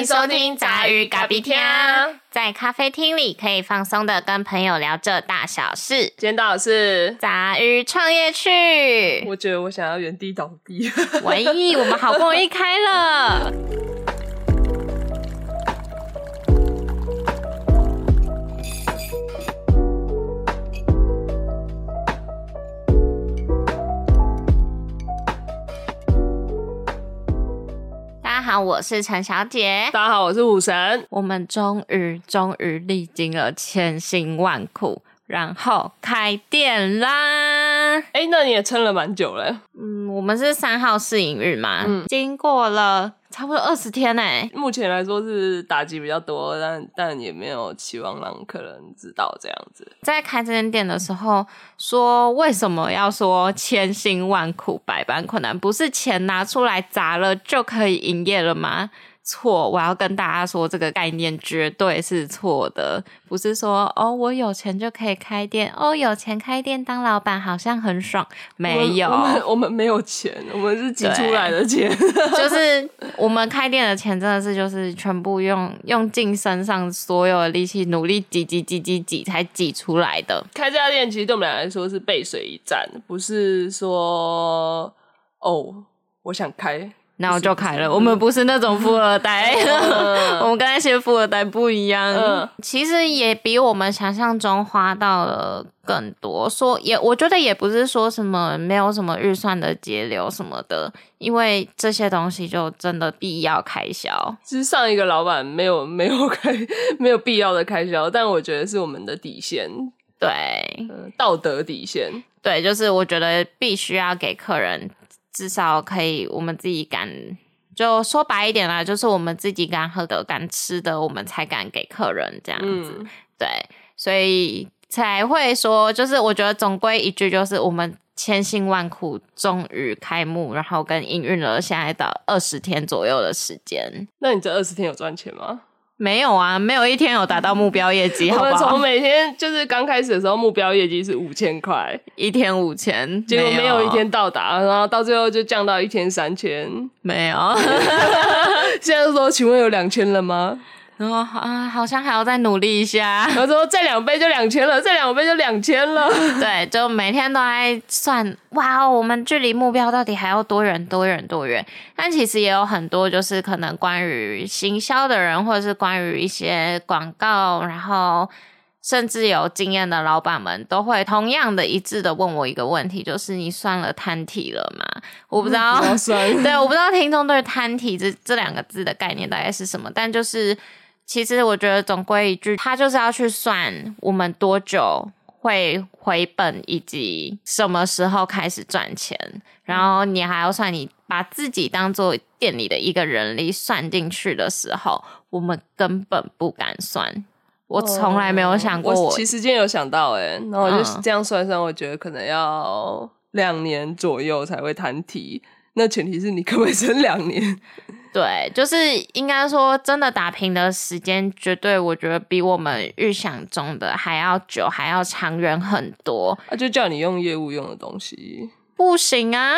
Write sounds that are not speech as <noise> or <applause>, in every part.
迎收听杂鱼咖啡厅，在咖啡厅里可以放松的跟朋友聊这大小事。今天到的是杂鱼创业去，我觉得我想要原地倒地。唯一我们好不容易开了。家好，我是陈小姐。大家好，我是武神。我们终于终于历经了千辛万苦，然后开店啦！哎，那你也撑了蛮久了。嗯，我们是三号试营日嘛，嗯经过了差不多二十天呢。目前来说是打击比较多，但但也没有期望让客人知道这样子。在开这间店的时候，说为什么要说千辛万苦、百般困难？不是钱拿出来砸了就可以营业了吗？错，我要跟大家说，这个概念绝对是错的。不是说哦，我有钱就可以开店，哦，有钱开店当老板好像很爽。没有，我们我们没有钱，我们是挤出来的钱。就是我们开店的钱，真的是就是全部用用尽身上所有的力气，努力挤挤挤挤挤才挤出来的。开这家店其实对我们俩来说是背水一战，不是说哦，我想开。然后就开了。我们不是那种富二代，<laughs> <laughs> 我们跟那些富二代不一样。其实也比我们想象中花到了更多。说也，我觉得也不是说什么没有什么预算的节流什么的，因为这些东西就真的必要开销。其实上一个老板没有没有开没有必要的开销，但我觉得是我们的底线，对，道德底线。对，就是我觉得必须要给客人。至少可以，我们自己敢，就说白一点啦，就是我们自己敢喝的、敢吃的，我们才敢给客人这样子。对，所以才会说，就是我觉得总归一句，就是我们千辛万苦，终于开幕，然后跟营运了现在的二十天左右的时间。那你这二十天有赚钱吗？没有啊，没有一天有达到目标业绩。我们从每天就是刚开始的时候，目标业绩是五千块，一天五千，结果没有一天到达，然后到最后就降到一天三千，没有。<laughs> 现在说，请问有两千了吗？然后啊，好像还要再努力一下。<laughs> 他说再两杯就两千了，再两杯就两千了。<laughs> 对，就每天都在算，哇，我们距离目标到底还要多远？多远？多远？但其实也有很多，就是可能关于行销的人，或者是关于一些广告，然后甚至有经验的老板们，都会同样的一致的问我一个问题，就是你算了摊体了吗？我不知道，<laughs> 对，我不知道听众对摊体这这两个字的概念大概是什么，但就是。其实我觉得总归一句，他就是要去算我们多久会回本，以及什么时候开始赚钱。然后你还要算，你把自己当做店里的一个人力算进去的时候，我们根本不敢算。我从来没有想过，我其实今天有想到，哎，然后我就这样算算，我觉得可能要两年左右才会谈题。那前提是你可不可以撑两年？对，就是应该说，真的打平的时间，绝对我觉得比我们预想中的还要久，还要长远很多。那就叫你用业务用的东西，不行啊！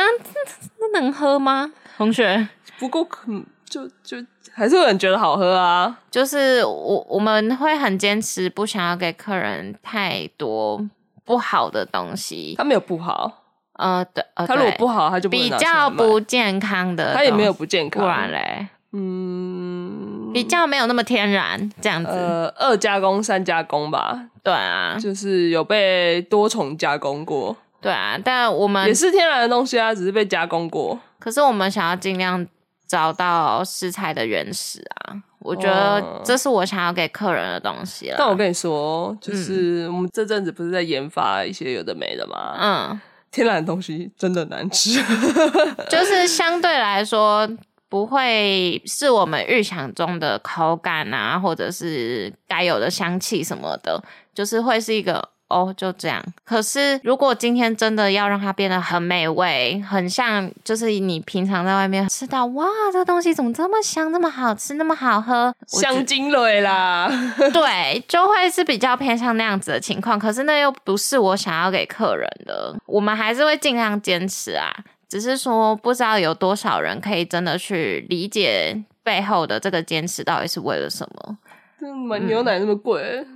那能喝吗，同学？<laughs> 不够可就就还是有人觉得好喝啊。就是我我们会很坚持，不想要给客人太多不好的东西。他没有不好。呃，对，他如果不好，他就比较不健康的，他也没有不健康，不然嘞，嗯，比较没有那么天然这样子，呃，二加工、三加工吧，对啊，就是有被多重加工过，对啊，但我们也是天然的东西啊，只是被加工过，可是我们想要尽量找到食材的原始啊，我觉得这是我想要给客人的东西了。但我跟你说，就是我们这阵子不是在研发一些有的没的吗？嗯。天然的东西真的难吃，<laughs> <laughs> 就是相对来说不会是我们预想中的口感啊，或者是该有的香气什么的，就是会是一个。哦，就这样。可是，如果今天真的要让它变得很美味，很像，就是你平常在外面吃到，哇，这东西怎么这么香，那么好吃，那么好喝，香精类啦。<laughs> 对，就会是比较偏向那样子的情况。可是那又不是我想要给客人的，我们还是会尽量坚持啊。只是说，不知道有多少人可以真的去理解背后的这个坚持到底是为了什么？这买牛奶那么贵，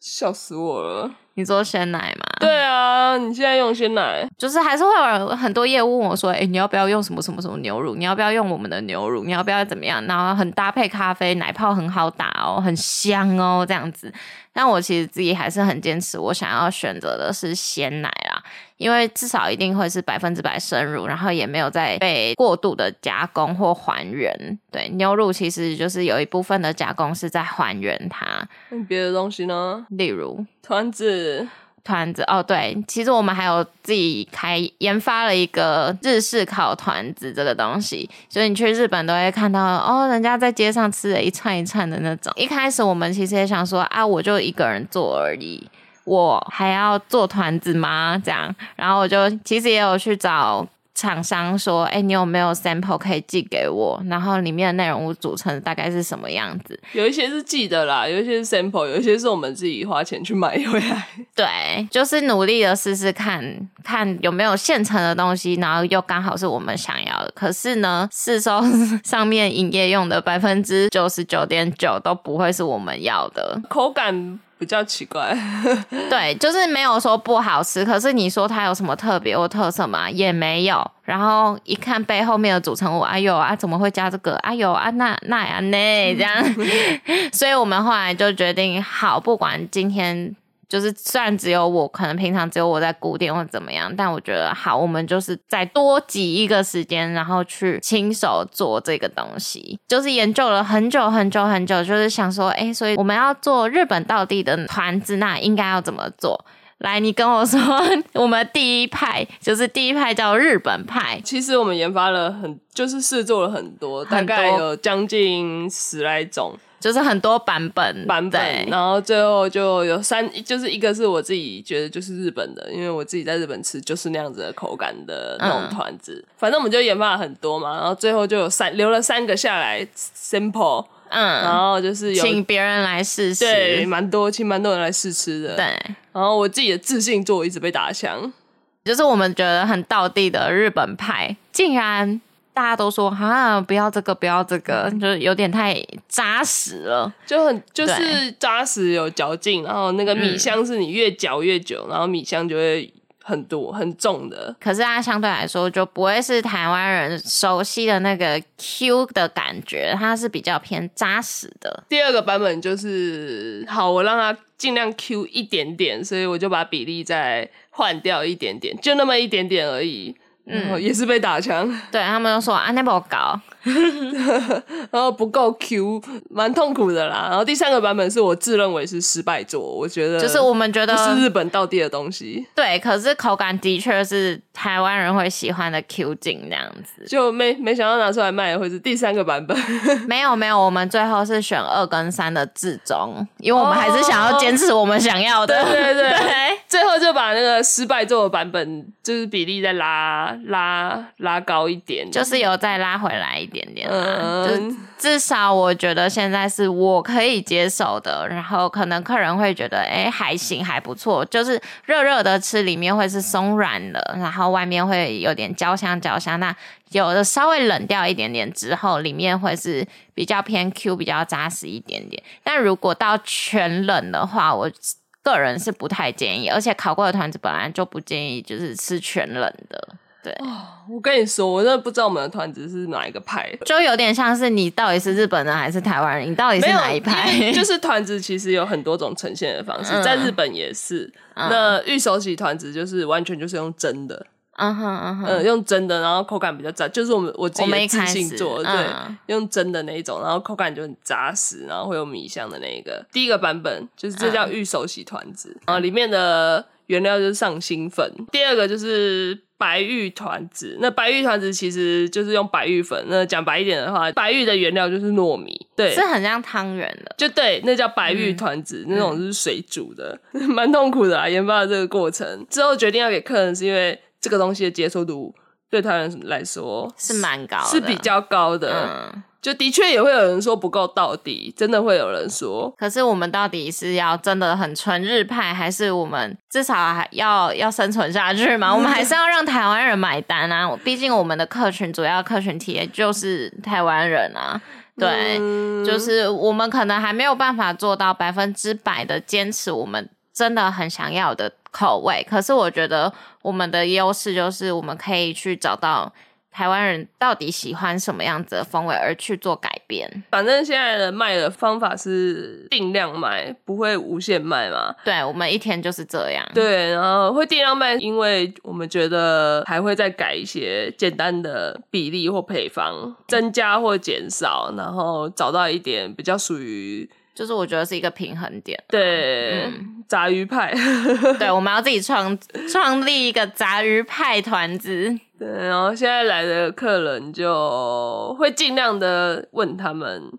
笑死我了！你做鲜奶吗？对啊，你现在用鲜奶，就是还是会有很多业务问我说：“哎，你要不要用什么什么什么牛乳？你要不要用我们的牛乳？你要不要怎么样？然后很搭配咖啡，奶泡很好打哦，很香哦，这样子。”但我其实自己还是很坚持，我想要选择的是鲜奶啦，因为至少一定会是百分之百生乳，然后也没有再被过度的加工或还原。对，牛乳其实就是有一部分的加工是在还原它。那别的东西呢？例如团子。团子哦，对，其实我们还有自己开研发了一个日式烤团子这个东西，所以你去日本都会看到哦，人家在街上吃的一串一串的那种。一开始我们其实也想说啊，我就一个人做而已，我还要做团子吗？这样，然后我就其实也有去找。厂商说：“哎，你有没有 sample 可以寄给我？然后里面的内容物组成大概是什么样子？有一些是寄的啦，有一些是 sample，有一些是我们自己花钱去买回来。<laughs> 对，就是努力的试试看看有没有现成的东西，然后又刚好是我们想要的。可是呢，市售上面营业用的百分之九十九点九都不会是我们要的口感。”比较奇怪，<laughs> 对，就是没有说不好吃，可是你说它有什么特别或特色吗？也没有。然后一看背后面的组成物，哎呦啊，怎么会加这个？哎呦啊，那那呀那？这样，<laughs> 所以我们后来就决定，好，不管今天。就是虽然只有我，可能平常只有我在固定或怎么样，但我觉得好，我们就是再多挤一个时间，然后去亲手做这个东西。就是研究了很久很久很久，就是想说，哎，所以我们要做日本道地的团子，那应该要怎么做？来，你跟我说，<laughs> 我们第一派就是第一派叫日本派。其实我们研发了很，就是试做了很多，大概有将近十来种。就是很多版本版本，然后最后就有三，就是一个是我自己觉得就是日本的，因为我自己在日本吃就是那样子的口感的那种团子。反正我们就研发了很多嘛，然后最后就有三留了三个下来，simple，嗯，然后就是请别人来试吃，对，蛮多请蛮多人来试吃的，对。然后我自己的自信做一直被打枪，就是我们觉得很道地的日本派，竟然。大家都说啊，不要这个，不要这个，就是有点太扎实了，就很就是扎实有嚼劲，然后那个米香是你越嚼越久，然后米香就会很多很重的。可是它相对来说就不会是台湾人熟悉的那个 Q 的感觉，它是比较偏扎实的。第二个版本就是好，我让它尽量 Q 一点点，所以我就把比例再换掉一点点，就那么一点点而已。嗯，也是被打枪，<laughs> 对他们都说啊，那不高，<laughs> 然后不够 Q，蛮痛苦的啦。然后第三个版本是我自认为是失败作，我觉得就是我们觉得是日本到地的东西，对，可是口感的确是台湾人会喜欢的 Q 劲那样子，就没没想到拿出来卖会是第三个版本，没有没有，我们最后是选二跟三的至中，因为我们还是想要坚持我们想要的，对对对，最后就把那个失败做的版本就是比例再拉。拉拉高一点，就是有再拉回来一点点嗯。就至少我觉得现在是我可以接受的。然后可能客人会觉得，哎，还行，还不错。就是热热的吃，里面会是松软的，然后外面会有点焦香焦香。那有的稍微冷掉一点点之后，里面会是比较偏 Q，比较扎实一点点。但如果到全冷的话，我个人是不太建议。而且烤过的团子本来就不建议，就是吃全冷的。对，我跟你说，我真的不知道我们的团子是哪一个派，就有点像是你到底是日本人还是台湾人，你到底是哪一派？就是团子其实有很多种呈现的方式，<laughs> 在日本也是。那玉手洗团子就是完全就是用蒸的，嗯哼嗯哼，用蒸的，然后口感比较扎，就是我们我自己自信做，对，用蒸的那一种，然后口感就很扎实，然后会有米香的那一个。第一个版本就是这叫玉手洗团子，啊，里面的原料就是上新粉。第二个就是。白玉团子，那白玉团子其实就是用白玉粉。那讲白一点的话，白玉的原料就是糯米，对，是很像汤圆的，就对，那叫白玉团子，那种是水煮的，<laughs> 蛮痛苦的啊。研发的这个过程之后，决定要给客人，是因为这个东西的接受度对他人来说是蛮高的，是比较高的。嗯就的确也会有人说不够到底，真的会有人说。可是我们到底是要真的很纯日派，还是我们至少还要要生存下去嘛？我们还是要让台湾人买单啊！毕竟我们的客群主要客群体也就是台湾人啊。对，就是我们可能还没有办法做到百分之百的坚持我们真的很想要的口味，可是我觉得我们的优势就是我们可以去找到。台湾人到底喜欢什么样子的风味，而去做改变。反正现在的卖的方法是定量卖，不会无限卖嘛。对，我们一天就是这样。对，然后会定量卖，因为我们觉得还会再改一些简单的比例或配方，增加或减少，然后找到一点比较属于。就是我觉得是一个平衡点。对，杂鱼派。<laughs> 对，我们要自己创创立一个杂鱼派团子。对，然后现在来的客人就会尽量的问他们。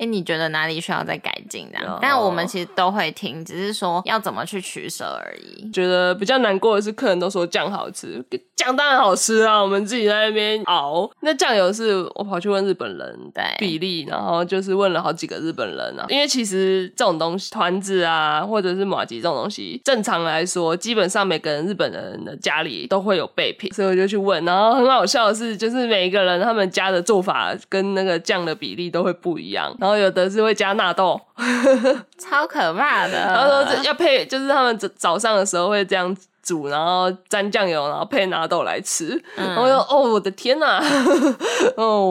哎，你觉得哪里需要再改进的？但我们其实都会听，只是说要怎么去取舍而已。觉得比较难过的是，客人都说酱好吃，酱当然好吃啊。我们自己在那边熬，那酱油是我跑去问日本人比例，然后就是问了好几个日本人啊。因为其实这种东西，团子啊，或者是马吉这种东西，正常来说，基本上每个人日本人的家里都会有备品，所以我就去问。然后很好笑的是，就是每一个人他们家的做法跟那个酱的比例都会不一样。然后有的是会加纳豆，<laughs> 超可怕的。<laughs> 然后说要配，就是他们早早上的时候会这样煮，然后沾酱油，然后配纳豆来吃。然后说：“哦，我的天哪，<laughs> 哦，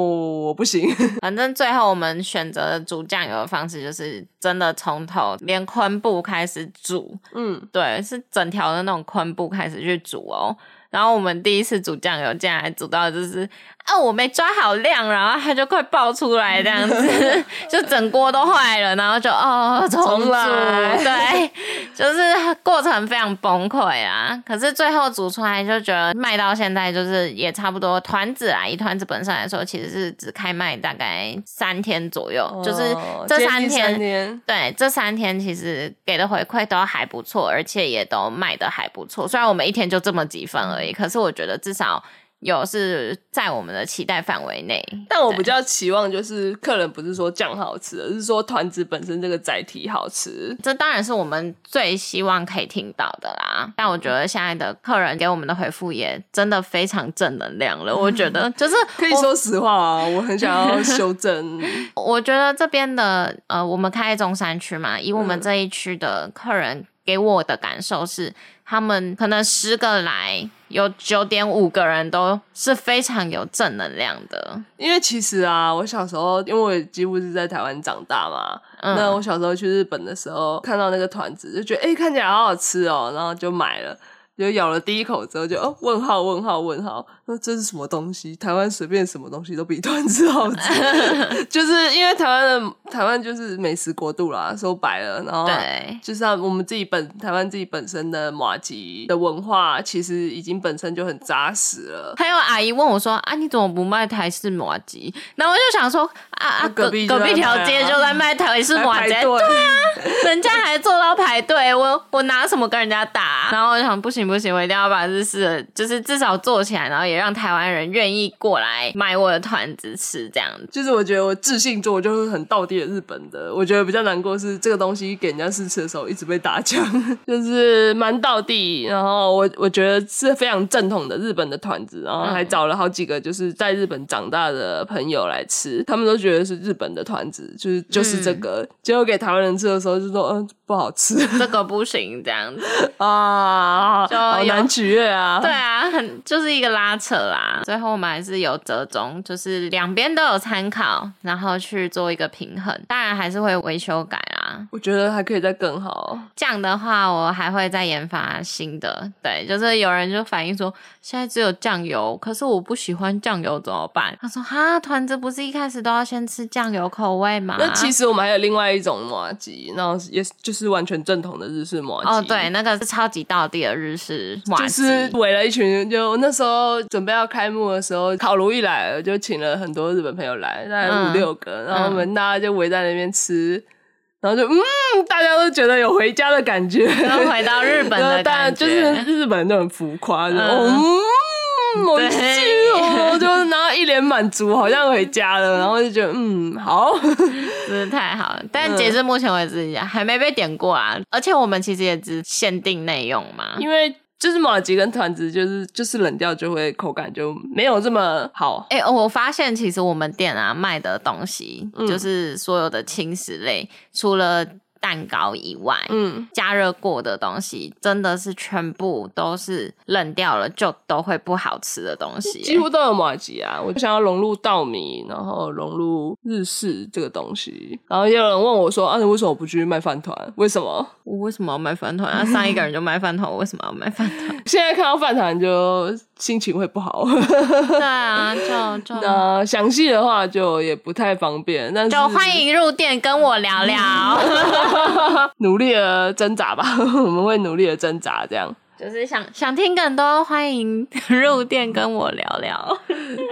我不行。”反正最后我们选择煮酱油的方式，就是真的从头连昆布开始煮。嗯，对，是整条的那种昆布开始去煮哦。然后我们第一次煮酱油，竟然煮到就是啊，我没抓好量，然后它就快爆出来这样子，<laughs> 就整锅都坏了，然后就哦重煮，对，<laughs> 就是过程非常崩溃啊。可是最后煮出来就觉得卖到现在就是也差不多团子啊，一团子本身来说其实是只开卖大概三天左右，就是这三天，对，这三天其实给的回馈都还不错，而且也都卖的还不错。虽然我们一天就这么几份而已。可是我觉得至少有是在我们的期待范围内，但我比较期望就是客人不是说酱好吃，而是说团子本身这个载体好吃。这当然是我们最希望可以听到的啦。但我觉得现在的客人给我们的回复也真的非常正能量了。我觉得 <laughs> 就是可以说实话啊，我很想要 <laughs> 修正。我觉得这边的呃，我们开中山区嘛，以我们这一区的客人给我的感受是。他们可能十个来，有九点五个人都是非常有正能量的。因为其实啊，我小时候因为我几乎是在台湾长大嘛，那我小时候去日本的时候，看到那个团子就觉得哎，看起来好好吃哦，然后就买了。就咬了第一口之后，就哦，问号问号问号，说这是什么东西？台湾随便什么东西都比团子好吃，<laughs> 就是因为台湾的台湾就是美食国度啦，说白了，然后就是我们自己本台湾自己本身的马吉的文化，其实已经本身就很扎实了。还有阿姨问我说：“啊，你怎么不卖台式马吉？”那我就想说：“啊啊，隔壁隔壁条街就在卖台式马吉，对啊，人家还做到排队，我我拿什么跟人家打？然后我就想，不行。不行，我一定要把日式的，就是至少做起来，然后也让台湾人愿意过来买我的团子吃，这样子。就是我觉得我自信做就是很到地的日本的。我觉得比较难过是这个东西给人家试吃的时候一直被打枪，<laughs> 就是蛮到地。然后我我觉得是非常正统的日本的团子，然后还找了好几个就是在日本长大的朋友来吃，他们都觉得是日本的团子，就是就是这个。结果给台湾人吃的时候就说嗯不好吃，这个不行这样子 <laughs> 啊。好难取悦啊！<laughs> 对啊，很就是一个拉扯啦。最后我们还是有折中，就是两边都有参考，然后去做一个平衡。当然还是会维修改啦。我觉得还可以再更好。这样的话，我还会再研发新的。对，就是有人就反映说，现在只有酱油，可是我不喜欢酱油怎么办？他说哈，团子不是一开始都要先吃酱油口味吗？那其实我们还有另外一种麻吉，那也就是完全正统的日式麻吉。哦，对，那个是超级道地的日式。就是围了一群，就那时候准备要开幕的时候，烤炉一来了，就请了很多日本朋友来，大概五六个，然后我们大家就围在那边吃，然后就嗯，大家都觉得有回家的感觉，然后回到日本的感觉，<laughs> 就是日本人都很浮夸，嗯。我去哦，<laughs> 就然后一脸满足，好像回家了，然后就觉得嗯好，<laughs> 真的太好了。但截至目前为止还没被点过啊，而且我们其实也只限定内用嘛，因为就是马吉跟团子，就是就是冷掉就会口感就没有这么好。哎，我发现其实我们店啊卖的东西，就是所有的轻食类，除了。蛋糕以外，嗯，加热过的东西真的是全部都是冷掉了就都会不好吃的东西，几乎都有马吉啊。我想要融入稻米，然后融入日式这个东西。然后也有人问我说：“啊，你为什么不去卖饭团？为什么？我为什么要卖饭团？啊，上一个人就卖饭团，我为什么要卖饭团？<laughs> 现在看到饭团就心情会不好。对啊，<laughs> 就就那详细的话就也不太方便。但就欢迎入店跟我聊聊。<laughs> 努力的挣扎吧，<laughs> 我们会努力的挣扎，这样就是想想听更多，欢迎入店跟我聊聊。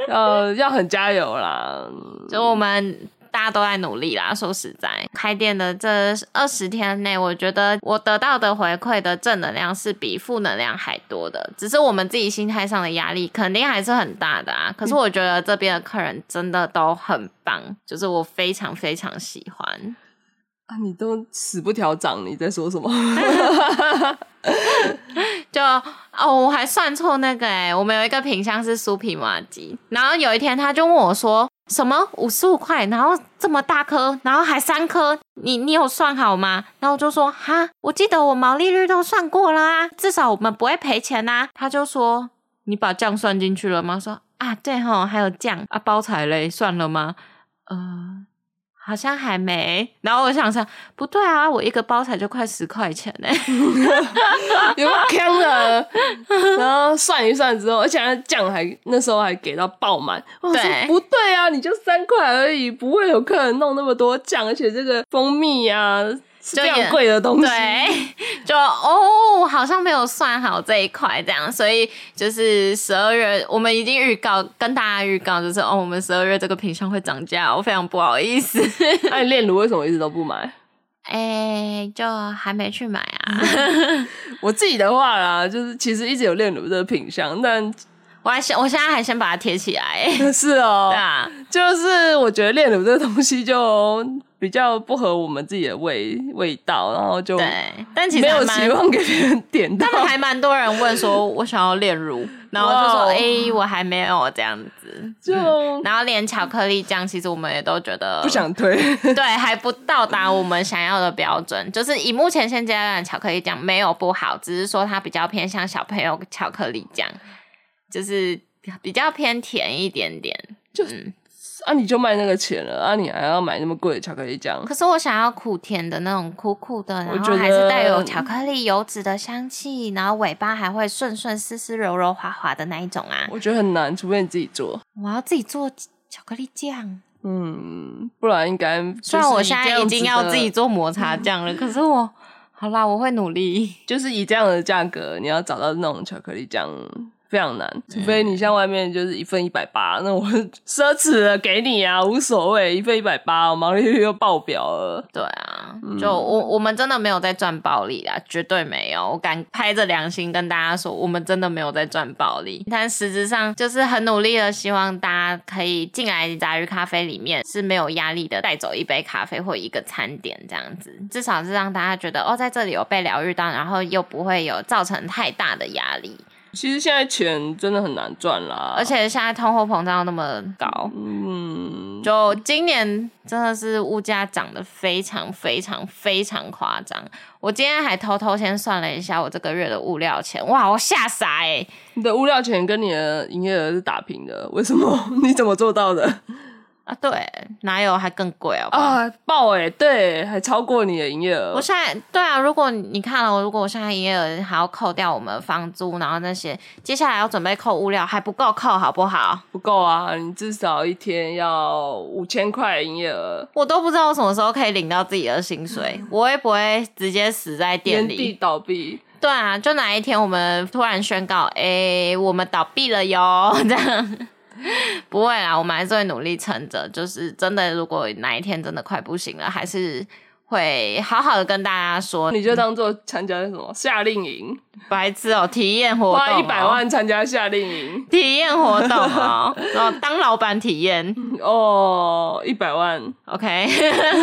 呃，要很加油啦！就我们大家都在努力啦。说实在，开店的这二十天内，我觉得我得到的回馈的正能量是比负能量还多的。只是我们自己心态上的压力肯定还是很大的啊。可是我觉得这边的客人真的都很棒，就是我非常非常喜欢。啊！你都死不调涨，你在说什么？<laughs> <laughs> 就哦，我还算错那个哎，我们有一个品相是酥皮麻吉，然后有一天他就问我说：“什么五十五块，然后这么大颗，然后还三颗，你你有算好吗？”然后我就说：“哈，我记得我毛利率都算过了啊，至少我们不会赔钱呐。”他就说：“你把酱算进去了吗？”说：“啊，对哈，还有酱啊，包材嘞，算了吗？”呃。好像还没，然后我想想，不对啊，我一个包才就快十块钱呢，<laughs> 有坑了。然后算一算之后，而且酱还那时候还给到爆满。我说不对啊，你就三块而已，不会有客人弄那么多酱，而且这个蜂蜜啊。这样贵的东西，对，<laughs> 就哦，好像没有算好这一块，这样，所以就是十二月，我们已经预告跟大家预告，就是哦，我们十二月这个品相会涨价，我非常不好意思。<laughs> 那炼乳为什么一直都不买？<laughs> 哎，就还没去买啊。我自己的话啦，就是其实一直有炼乳这个品相，但我还先，我现在还先把它贴起来。<laughs> 是哦，对啊，就是我觉得炼乳这个东西就。比较不合我们自己的味味道，然后就对，但其实没有希望给别人点到。他们还蛮多人问说，我想要炼乳，<laughs> 然后就说，哎，我还没有这样子。就然后连巧克力酱，其实我们也都觉得不想推，<laughs> 对，还不到达我们想要的标准。就是以目前现阶段巧克力酱没有不好，只是说它比较偏向小朋友巧克力酱，就是比较偏甜一点点，就。啊，你就卖那个钱了啊！你还要买那么贵的巧克力酱？可是我想要苦甜的那种苦苦的，然后还是带有巧克力油脂的香气，然后尾巴还会顺顺丝丝柔柔滑滑的那一种啊！我觉得很难，除非你自己做。我要自己做巧克力酱，嗯，不然应该。虽然我现在已经要自己做抹茶 <laughs> 酱了，可是我好啦，我会努力。就是以这样的价格，你要找到那种巧克力酱。非常难，除非你像外面就是一份一百八，那我 <laughs> 奢侈的给你啊，无所谓，一份一百八，我毛利率又爆表了。对啊，就我我们真的没有在赚暴利啊，绝对没有，我敢拍着良心跟大家说，我们真的没有在赚暴利。但实质上就是很努力的，希望大家可以进来杂鱼咖啡里面是没有压力的，带走一杯咖啡或一个餐点这样子，至少是让大家觉得哦，在这里有被疗愈到，然后又不会有造成太大的压力。其实现在钱真的很难赚啦，而且现在通货膨胀那么高，嗯，就今年真的是物价涨得非常非常非常夸张。我今天还偷偷先算了一下我这个月的物料钱，哇，我吓傻哎！你的物料钱跟你的营业额是打平的，为什么？<laughs> 你怎么做到的？啊，对，哪有还更贵哦？啊，爆哎，对，还超过你的营业额。我现在对啊，如果你看了，如果我现在营业额还要扣掉我们房租，然后那些接下来要准备扣物料，还不够扣，好不好？不够啊，你至少一天要五千块营业额。我都不知道我什么时候可以领到自己的薪水，我会不会直接死在店里？原地倒闭？对啊，就哪一天我们突然宣告，哎，我们倒闭了哟，这样。<laughs> 不会啦，我们还是会努力撑着。就是真的，如果哪一天真的快不行了，还是会好好的跟大家说，你就当做参加什么夏令营，白痴哦，体验活动，花一百万参加夏令营，体验活动哦，然后当老板体验 <laughs> 哦，一百万，OK，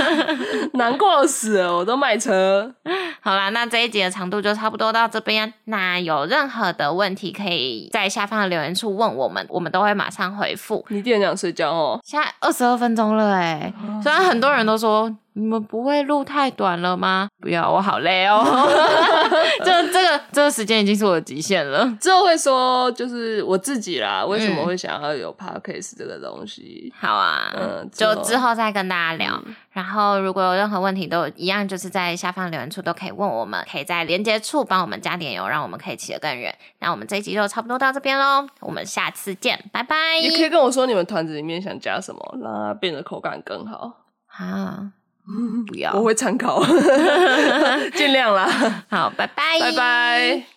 <laughs> 难过死了，我都卖车。好啦，那这一集的长度就差不多到这边。那有任何的问题，可以在下方的留言处问我们，我们都会马上回复。你店长睡觉哦，现在二十二分钟了哎，虽然很多人都说。你们不会录太短了吗？不要，我好累哦。<laughs> 这这个这个时间已经是我的极限了。之后会说，就是我自己啦，为什么会想要有 podcast 这个东西？好啊，嗯，就之后再跟大家聊。然后如果有任何问题，都一样，就是在下方留言处都可以问我们，可以在连接处帮我们加点油，让我们可以骑得更远。那我们这一集就差不多到这边喽，我们下次见，拜拜。也可以跟我说你们团子里面想加什么，让它变得口感更好啊。<laughs> 不要，我会参考，<laughs> 尽量啦。好，拜拜，拜拜。